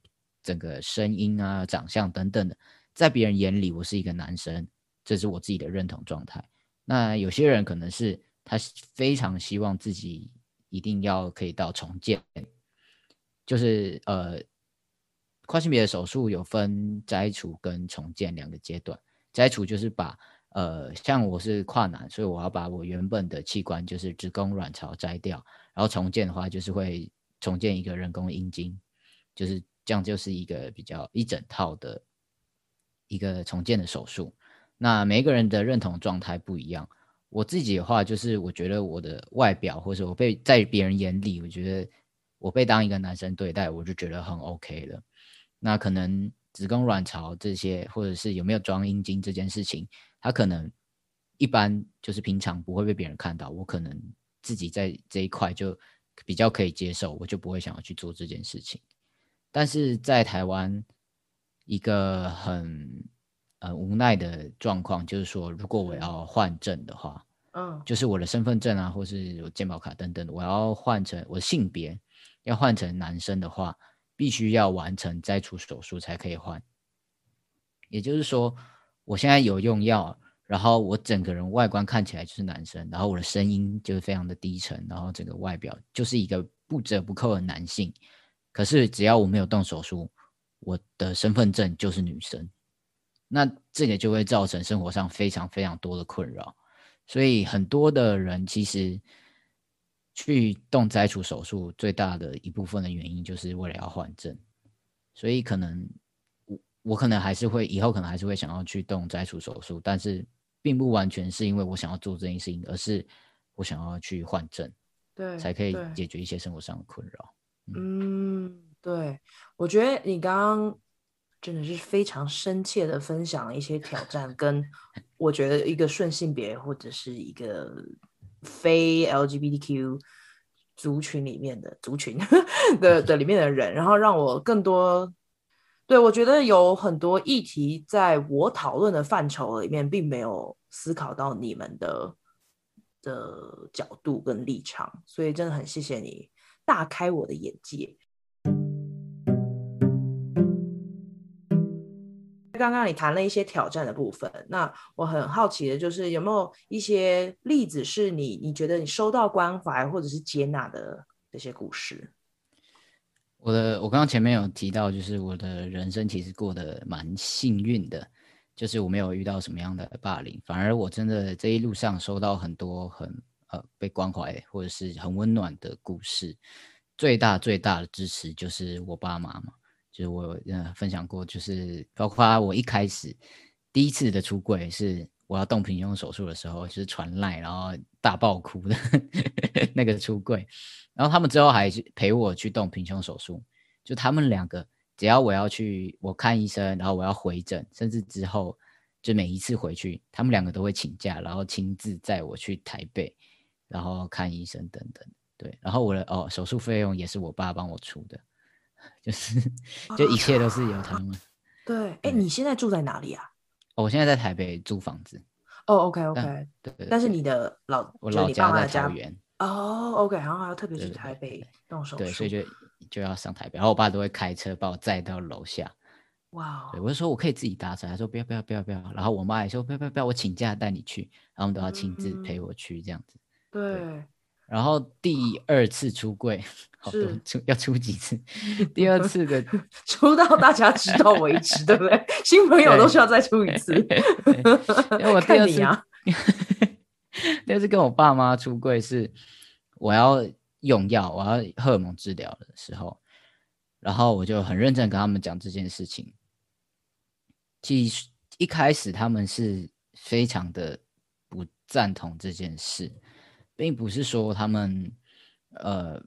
整个声音啊、长相等等的，在别人眼里我是一个男生，这是我自己的认同状态。那有些人可能是他非常希望自己一定要可以到重建，就是呃跨性别的手术有分摘除跟重建两个阶段。摘除就是把呃，像我是跨男，所以我要把我原本的器官，就是子宫、卵巢摘掉。然后重建的话，就是会重建一个人工阴茎，就是这样，就是一个比较一整套的一个重建的手术。那每一个人的认同状态不一样。我自己的话，就是我觉得我的外表，或者我被在别人眼里，我觉得我被当一个男生对待，我就觉得很 OK 了。那可能子宫、卵巢这些，或者是有没有装阴茎这件事情，它可能一般就是平常不会被别人看到。我可能自己在这一块就比较可以接受，我就不会想要去做这件事情。但是在台湾，一个很呃无奈的状况就是说，如果我要换证的话，嗯，就是我的身份证啊，或是有健保卡等等，我要换成我性别要换成男生的话。必须要完成摘除手术才可以换，也就是说，我现在有用药，然后我整个人外观看起来就是男生，然后我的声音就是非常的低沉，然后整个外表就是一个不折不扣的男性。可是只要我没有动手术，我的身份证就是女生，那这个就会造成生活上非常非常多的困扰。所以很多的人其实。去动摘除手术最大的一部分的原因就是为了要换证，所以可能我我可能还是会以后可能还是会想要去动摘除手术，但是并不完全是因为我想要做这件事情，而是我想要去换证，对，才可以解决一些生活上的困扰。嗯，嗯，对，我觉得你刚刚真的是非常深切的分享了一些挑战，跟我觉得一个顺性别或者是一个。非 LGBTQ 族群里面的族群 的 的里面的人，然后让我更多对，我觉得有很多议题在我讨论的范畴里面，并没有思考到你们的的角度跟立场，所以真的很谢谢你大开我的眼界。刚刚你谈了一些挑战的部分，那我很好奇的就是有没有一些例子是你你觉得你收到关怀或者是接纳的这些故事？我的我刚刚前面有提到，就是我的人生其实过得蛮幸运的，就是我没有遇到什么样的霸凌，反而我真的这一路上收到很多很呃被关怀或者是很温暖的故事。最大最大的支持就是我爸妈嘛。就是我有呃分享过，就是包括我一开始第一次的出柜是我要动平胸手术的时候，就是传赖然后大爆哭的 那个出柜，然后他们之后还陪我去动平胸手术，就他们两个只要我要去我看医生，然后我要回诊，甚至之后就每一次回去，他们两个都会请假，然后亲自载我去台北，然后看医生等等，对，然后我的哦手术费用也是我爸帮我出的。就是，就一切都是由他们。Oh, 对，哎、欸，你现在住在哪里啊？哦，我现在在台北租房子。哦、okay. 对，对，但是你的老，我老家在桃园。哦、oh,，OK，然后还要特别去台北动手术。对，所以就就要上台北，然后我爸都会开车把我载到楼下。哇、wow.，我就说我可以自己搭车，他说不要不要不要不要，然后我妈也说不要不要不要，我请假带你去，然后我们都要亲自陪我去这样子。对。对然后第二次出柜，好多出要出几次？第二次的 出到大家知道为止，对不对？新朋友都需要再出一次。因为我 第二次，啊、第二次跟我爸妈出柜是我要用药，我要荷尔蒙治疗的时候，然后我就很认真跟他们讲这件事情。其实一开始他们是非常的不赞同这件事。并不是说他们呃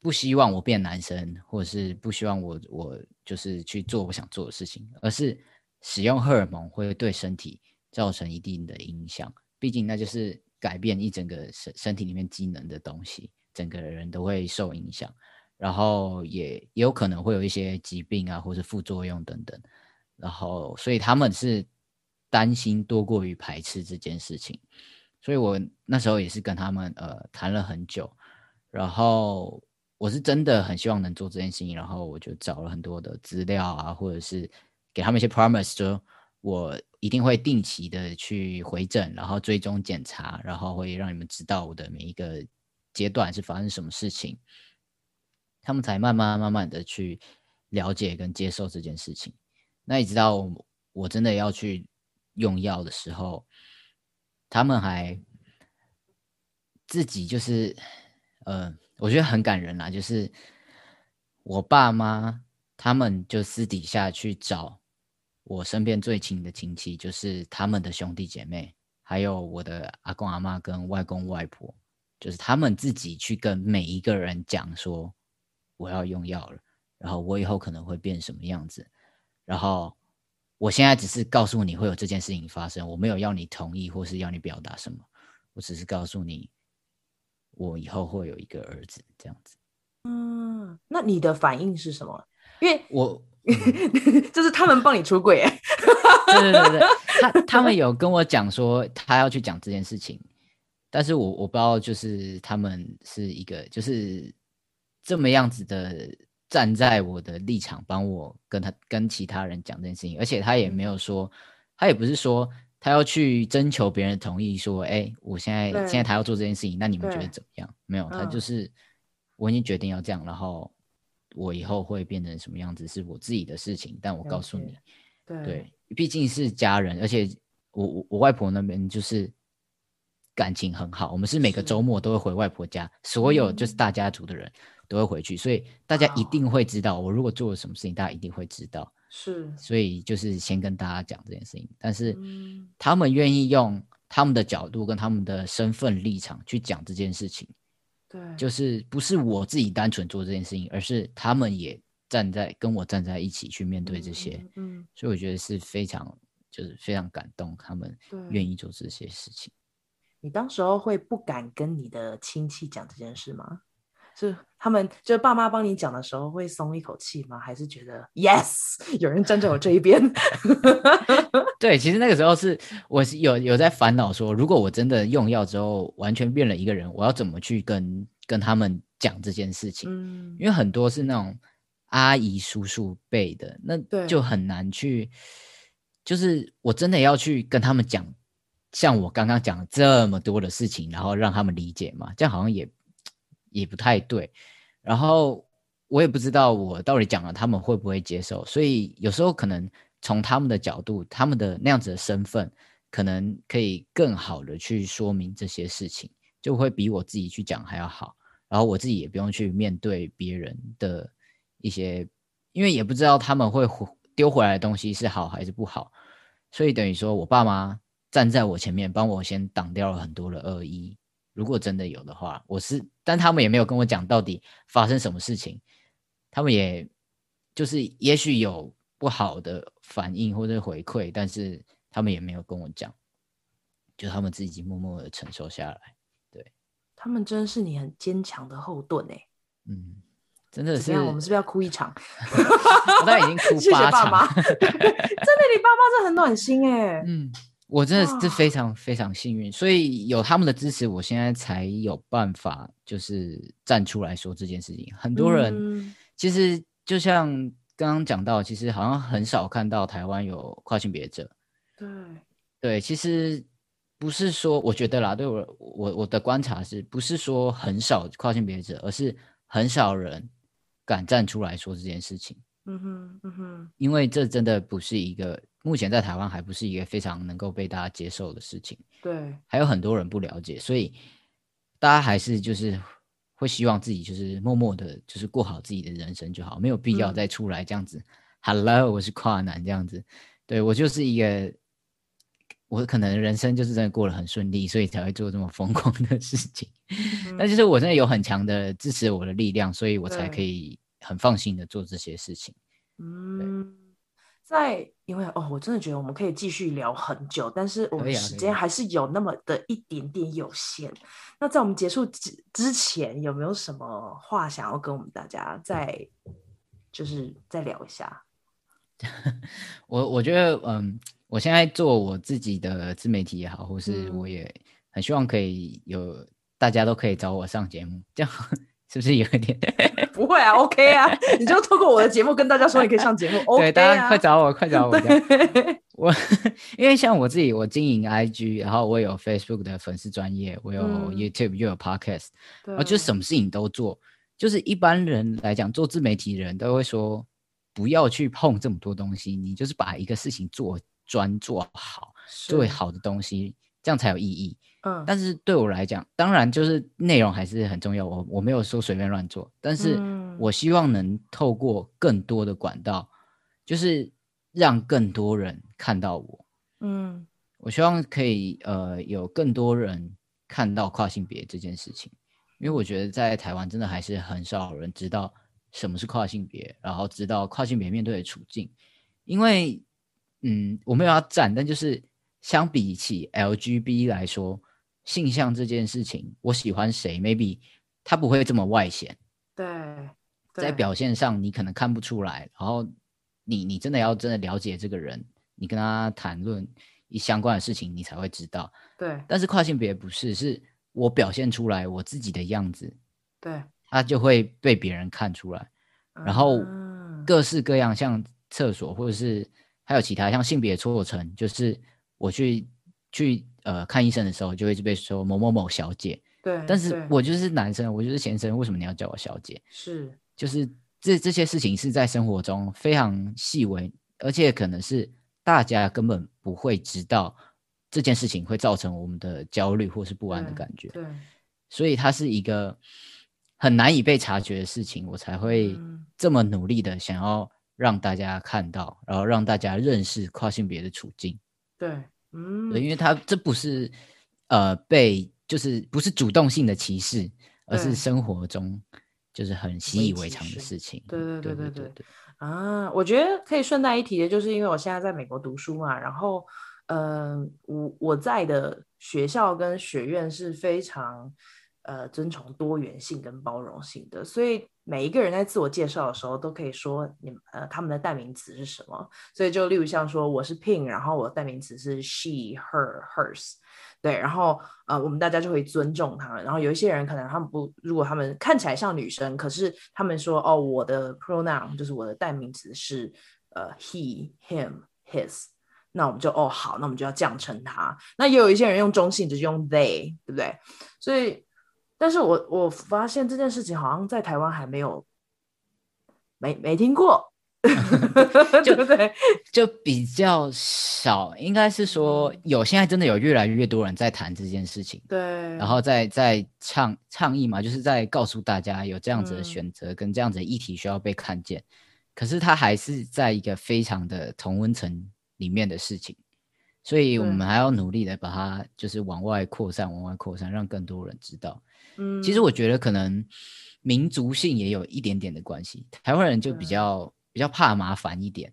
不希望我变男生，或者是不希望我我就是去做我想做的事情，而是使用荷尔蒙会对身体造成一定的影响。毕竟那就是改变一整个身身体里面机能的东西，整个人都会受影响，然后也也有可能会有一些疾病啊，或者副作用等等。然后所以他们是担心多过于排斥这件事情。所以我那时候也是跟他们呃谈了很久，然后我是真的很希望能做这件事情，然后我就找了很多的资料啊，或者是给他们一些 promise，说我一定会定期的去回诊，然后追踪检查，然后会让你们知道我的每一个阶段是发生什么事情，他们才慢慢慢慢的去了解跟接受这件事情。那一直到我，我真的要去用药的时候，他们还自己就是，呃，我觉得很感人啦，就是我爸妈他们就私底下去找我身边最亲的亲戚，就是他们的兄弟姐妹，还有我的阿公阿嬷跟外公外婆，就是他们自己去跟每一个人讲说，我要用药了，然后我以后可能会变什么样子，然后。我现在只是告诉你会有这件事情发生，我没有要你同意或是要你表达什么，我只是告诉你，我以后会有一个儿子这样子。嗯，那你的反应是什么？因为我 就是他们帮你出柜，对对对对，他他们有跟我讲说他要去讲这件事情，但是我我不知道就是他们是一个就是这么样子的。站在我的立场，帮我跟他跟其他人讲这件事情，而且他也没有说，他也不是说他要去征求别人的同意，说，哎，我现在现在他要做这件事情，那你们觉得怎么样？没有，他就是我已经决定要这样，然后我以后会变成什么样子是我自己的事情，但我告诉你，对，对，毕竟是家人，而且我我我外婆那边就是感情很好，我们是每个周末都会回外婆家，所有就是大家族的人。都会回去，所以大家一定会知道。我如果做了什么事情，大家一定会知道。是，所以就是先跟大家讲这件事情。但是他们愿意用他们的角度跟他们的身份立场去讲这件事情，对，就是不是我自己单纯做这件事情，而是他们也站在跟我站在一起去面对这些。嗯，所以我觉得是非常就是非常感动，他们愿意做这些事情。你当时候会不敢跟你的亲戚讲这件事吗？是他们，就是爸妈帮你讲的时候，会松一口气吗？还是觉得 yes，有人站在我这一边？对，其实那个时候是我是有有在烦恼说，如果我真的用药之后完全变了一个人，我要怎么去跟跟他们讲这件事情？嗯，因为很多是那种阿姨叔叔辈的，那就很难去，就是我真的要去跟他们讲，像我刚刚讲这么多的事情，然后让他们理解嘛，这样好像也。也不太对，然后我也不知道我到底讲了他们会不会接受，所以有时候可能从他们的角度，他们的那样子的身份，可能可以更好的去说明这些事情，就会比我自己去讲还要好。然后我自己也不用去面对别人的一些，因为也不知道他们会丢回来的东西是好还是不好，所以等于说我爸妈站在我前面，帮我先挡掉了很多的恶意。如果真的有的话，我是，但他们也没有跟我讲到底发生什么事情，他们也就是也许有不好的反应或者回馈，但是他们也没有跟我讲，就他们自己默默的承受下来。对，他们真是你很坚强的后盾哎。嗯，真的是。我们是不是要哭一场？我已经哭八场。谢谢爸妈 真的，你爸妈是很暖心哎。嗯。我真的是非常非常幸运，所以有他们的支持，我现在才有办法就是站出来说这件事情。很多人其实就像刚刚讲到，其实好像很少看到台湾有跨性别者。对对，其实不是说我觉得啦，对我我我的观察是不是说很少跨性别者，而是很少人敢站出来说这件事情。嗯哼嗯哼，因为这真的不是一个。目前在台湾还不是一个非常能够被大家接受的事情，对，还有很多人不了解，所以大家还是就是会希望自己就是默默的，就是过好自己的人生就好，没有必要再出来这样子。嗯、Hello，我是跨男这样子，对，我就是一个，我可能人生就是真的过得很顺利，所以才会做这么疯狂的事情。嗯、但就是我真的有很强的支持我的力量，所以我才可以很放心的做这些事情。嗯。在，因为哦，我真的觉得我们可以继续聊很久，但是我们时间还是有那么的一点点有限。那在我们结束之之前，有没有什么话想要跟我们大家再就是再聊一下？我我觉得，嗯，我现在做我自己的自媒体也好，或是我也很希望可以有大家都可以找我上节目，这样。是不是有一点？不会啊，OK 啊，你就透过我的节目跟大家说，你可以上节目。对，大家快找我，快找我！我因为像我自己，我经营 IG，然后我有 Facebook 的粉丝专业，我有 YouTube，又有 Podcast，我就什么事情都做。就是一般人来讲，做自媒体的人都会说，不要去碰这么多东西，你就是把一个事情做专做好，最好的东西，这样才有意义。嗯，但是对我来讲，当然就是内容还是很重要。我我没有说随便乱做，但是我希望能透过更多的管道，就是让更多人看到我。嗯，我希望可以呃有更多人看到跨性别这件事情，因为我觉得在台湾真的还是很少人知道什么是跨性别，然后知道跨性别面对的处境。因为嗯，我没有要站，但就是相比起 LGB 来说，性向这件事情，我喜欢谁，maybe 他不会这么外显。对，在表现上你可能看不出来，然后你你真的要真的了解这个人。你跟他谈论一相关的事情，你才会知道。对，但是跨性别不是，是我表现出来我自己的样子，对，他就会被别人看出来。然后各式各样，像厕所或者是还有其他像性别错层，就是我去去呃看医生的时候，就会被说某某某小姐。对，但是我就是男生，我就是先生，为什么你要叫我小姐？是，就是这这些事情是在生活中非常细微，而且可能是。大家根本不会知道这件事情会造成我们的焦虑或是不安的感觉，对，对，所以它是一个很难以被察觉的事情，我才会这么努力的想要让大家看到，然后让大家认识跨性别的处境。对，嗯，因为他这不是呃被就是不是主动性的歧视，而是生活中就是很习以为常的事情。对对对对对对，对，对。啊，我觉得可以顺带一提的，就是因为我现在在美国读书嘛，然后，嗯、呃，我我在的学校跟学院是非常呃尊崇多元性跟包容性的，所以每一个人在自我介绍的时候都可以说你呃他们的代名词是什么，所以就例如像说我是 Pin，然后我的代名词是 she、her、hers。对，然后呃，我们大家就会尊重他们。然后有一些人可能他们不，如果他们看起来像女生，可是他们说哦，我的 pronoun 就是我的代名词是呃 he、him、his，那我们就哦好，那我们就要这样称他。那也有一些人用中性，就是用 they，对不对？所以，但是我我发现这件事情好像在台湾还没有没没听过。对不对？就比较少，应该是说有。现在真的有越来越多人在谈这件事情，对，然后在在倡倡议嘛，就是在告诉大家有这样子的选择跟这样子的议题需要被看见。嗯、可是它还是在一个非常的同温层里面的事情，所以我们还要努力的把它就是往外扩散，往外扩散，让更多人知道。嗯，其实我觉得可能民族性也有一点点的关系，台湾人就比较。比较怕麻烦一点，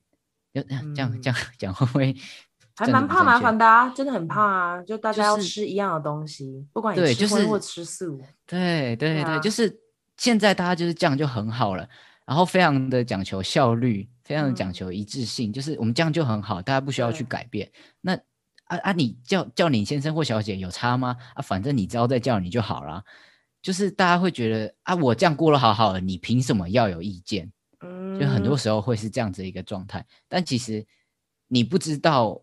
就这样这样讲会不会 还蛮怕麻烦的啊？真的很怕啊！就大家要吃一样的东西，就是、不管你吃荤或吃素。对对对，就是现在大家就是这样就很好了，然后非常的讲求效率，非常的讲求一致性，嗯、就是我们这样就很好，大家不需要去改变。那啊啊，你叫叫你先生或小姐有差吗？啊，反正你知道再叫你就好了。就是大家会觉得啊，我这样过得好好的，你凭什么要有意见？嗯就很多时候会是这样子一个状态，但其实你不知道，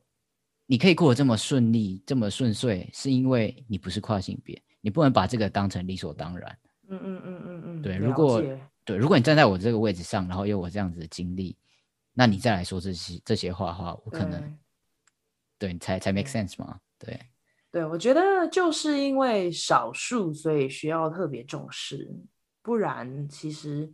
你可以过得这么顺利、这么顺遂，是因为你不是跨性别，你不能把这个当成理所当然。嗯嗯嗯嗯嗯。对，如果对，如果你站在我这个位置上，然后有我这样子的经历，那你再来说这些这些话的话，我可能对，才才 make sense 嘛？对，对，我觉得就是因为少数，所以需要特别重视，不然其实。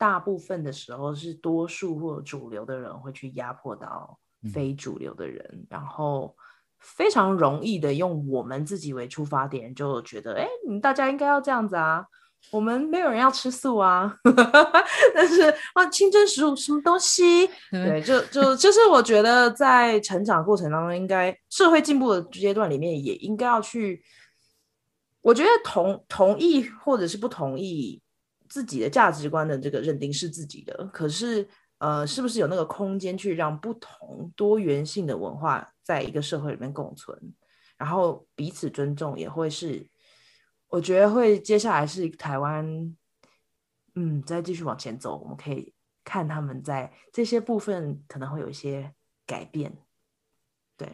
大部分的时候是多数或主流的人会去压迫到非主流的人，嗯、然后非常容易的用我们自己为出发点，就觉得哎，你大家应该要这样子啊，我们没有人要吃素啊，但是啊，清真食物什么东西？对，就就就是我觉得在成长过程当中，应该社会进步的阶段里面，也应该要去，我觉得同同意或者是不同意。自己的价值观的这个认定是自己的，可是呃，是不是有那个空间去让不同多元性的文化在一个社会里面共存，然后彼此尊重，也会是我觉得会接下来是台湾，嗯，再继续往前走，我们可以看他们在这些部分可能会有一些改变。对，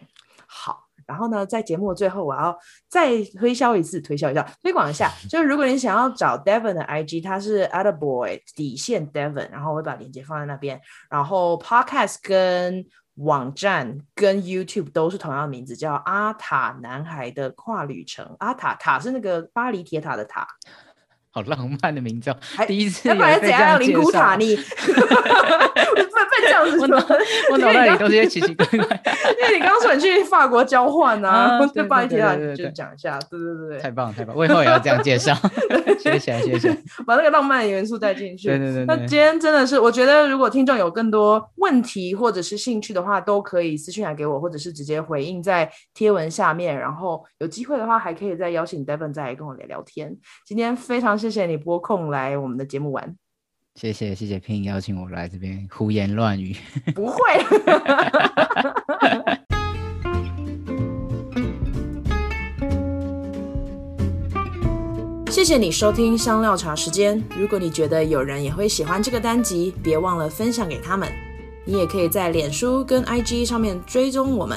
好，然后呢，在节目最后，我要再推销一次，推销一下，推广一下。就是如果你想要找 Devon 的 IG，他是 Attaboy 底线 Devon，然后我会把链接放在那边。然后 Podcast 跟网站跟 YouTube 都是同样的名字，叫阿塔男孩的跨旅程。阿塔塔是那个巴黎铁塔的塔。好浪漫的名字，第一次。要不然怎样？灵骨塔你？被这样子说，我脑袋里都是些奇奇怪怪。因为你刚刚说你去法国交换啊，就巴黎铁塔就讲一下，对对对对，太棒了太棒了，我以后也要这样介绍。谢谢谢谢，把那个浪漫的元素带进去。对对对。那今天真的是，我觉得如果听众有更多问题或者是兴趣的话，都可以私信来给我，或者是直接回应在贴文下面。然后有机会的话，还可以再邀请 Devon 再来跟我聊聊天。今天非常谢谢你拨空来我们的节目玩。谢谢谢谢 Pin 邀请我来这边胡言乱语，不会。谢谢你收听香料茶时间。如果你觉得有人也会喜欢这个单集，别忘了分享给他们。你也可以在脸书跟 IG 上面追踪我们。